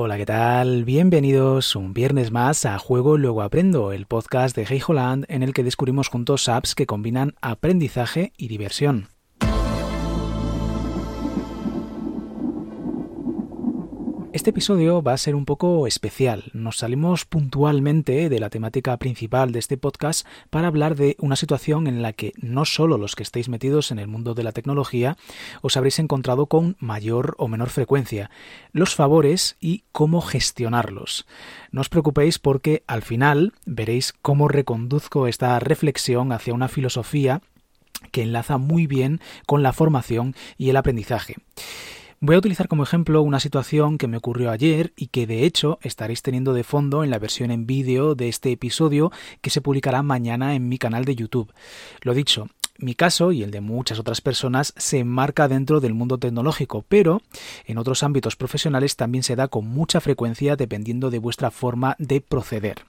Hola, ¿qué tal? Bienvenidos un viernes más a Juego Luego Aprendo, el podcast de Hey Holland en el que descubrimos juntos apps que combinan aprendizaje y diversión. Este episodio va a ser un poco especial. Nos salimos puntualmente de la temática principal de este podcast para hablar de una situación en la que no solo los que estéis metidos en el mundo de la tecnología os habréis encontrado con mayor o menor frecuencia, los favores y cómo gestionarlos. No os preocupéis porque al final veréis cómo reconduzco esta reflexión hacia una filosofía que enlaza muy bien con la formación y el aprendizaje. Voy a utilizar como ejemplo una situación que me ocurrió ayer y que de hecho estaréis teniendo de fondo en la versión en vídeo de este episodio que se publicará mañana en mi canal de YouTube. Lo dicho, mi caso y el de muchas otras personas se enmarca dentro del mundo tecnológico, pero en otros ámbitos profesionales también se da con mucha frecuencia dependiendo de vuestra forma de proceder.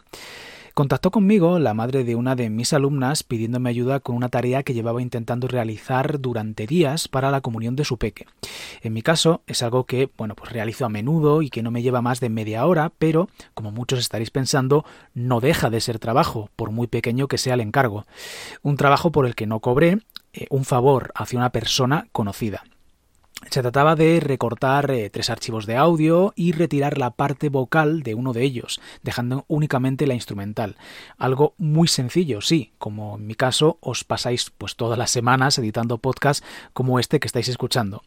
Contactó conmigo la madre de una de mis alumnas pidiéndome ayuda con una tarea que llevaba intentando realizar durante días para la comunión de su peque. En mi caso es algo que, bueno, pues realizo a menudo y que no me lleva más de media hora, pero, como muchos estaréis pensando, no deja de ser trabajo, por muy pequeño que sea el encargo. Un trabajo por el que no cobré, eh, un favor hacia una persona conocida. Se trataba de recortar eh, tres archivos de audio y retirar la parte vocal de uno de ellos, dejando únicamente la instrumental. Algo muy sencillo, sí, como en mi caso os pasáis pues todas las semanas editando podcasts como este que estáis escuchando.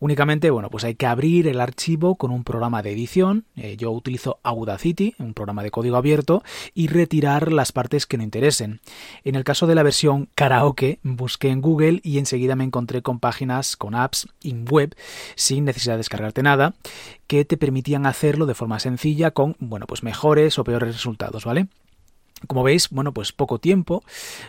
Únicamente, bueno, pues hay que abrir el archivo con un programa de edición, eh, yo utilizo Audacity, un programa de código abierto, y retirar las partes que no interesen. En el caso de la versión karaoke, busqué en Google y enseguida me encontré con páginas, con apps web sin necesidad de descargarte nada que te permitían hacerlo de forma sencilla con, bueno, pues mejores o peores resultados, ¿vale? Como veis, bueno, pues poco tiempo,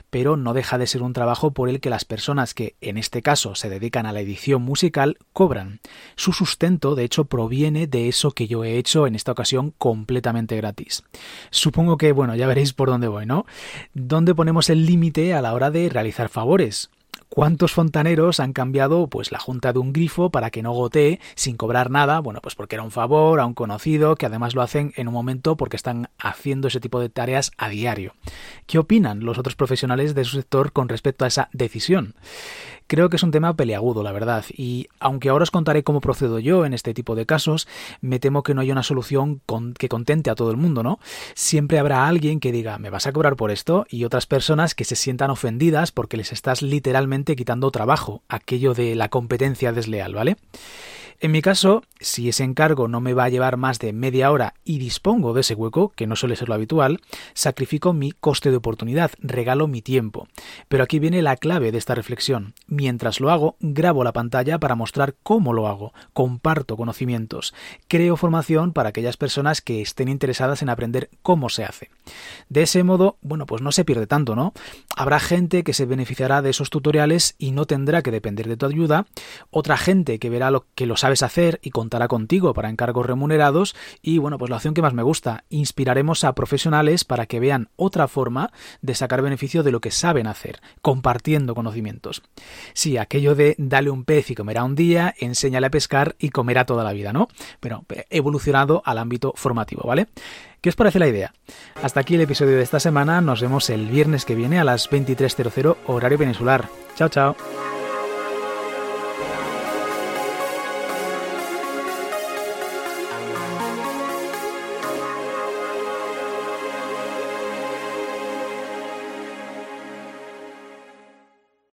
pero no deja de ser un trabajo por el que las personas que en este caso se dedican a la edición musical cobran. Su sustento, de hecho, proviene de eso que yo he hecho en esta ocasión completamente gratis. Supongo que, bueno, ya veréis por dónde voy, ¿no? ¿Dónde ponemos el límite a la hora de realizar favores? ¿Cuántos fontaneros han cambiado pues la junta de un grifo para que no gotee sin cobrar nada? Bueno, pues porque era un favor a un conocido que además lo hacen en un momento porque están haciendo ese tipo de tareas a diario. ¿Qué opinan los otros profesionales de su sector con respecto a esa decisión? Creo que es un tema peleagudo, la verdad, y aunque ahora os contaré cómo procedo yo en este tipo de casos, me temo que no hay una solución que contente a todo el mundo, ¿no? Siempre habrá alguien que diga, me vas a cobrar por esto, y otras personas que se sientan ofendidas porque les estás literalmente quitando trabajo, aquello de la competencia desleal, ¿vale? En mi caso, si ese encargo no me va a llevar más de media hora y dispongo de ese hueco, que no suele ser lo habitual, sacrifico mi coste de oportunidad, regalo mi tiempo. Pero aquí viene la clave de esta reflexión. Mientras lo hago, grabo la pantalla para mostrar cómo lo hago, comparto conocimientos, creo formación para aquellas personas que estén interesadas en aprender cómo se hace. De ese modo, bueno, pues no se pierde tanto, ¿no? Habrá gente que se beneficiará de esos tutoriales y no tendrá que depender de tu ayuda, otra gente que verá lo que los sabes hacer y contará contigo para encargos remunerados y bueno, pues la opción que más me gusta, inspiraremos a profesionales para que vean otra forma de sacar beneficio de lo que saben hacer, compartiendo conocimientos. Sí, aquello de dale un pez y comerá un día, enséñale a pescar y comerá toda la vida, ¿no? Pero evolucionado al ámbito formativo, ¿vale? ¿Qué os parece la idea? Hasta aquí el episodio de esta semana, nos vemos el viernes que viene a las 23.00 horario peninsular. Chao, chao.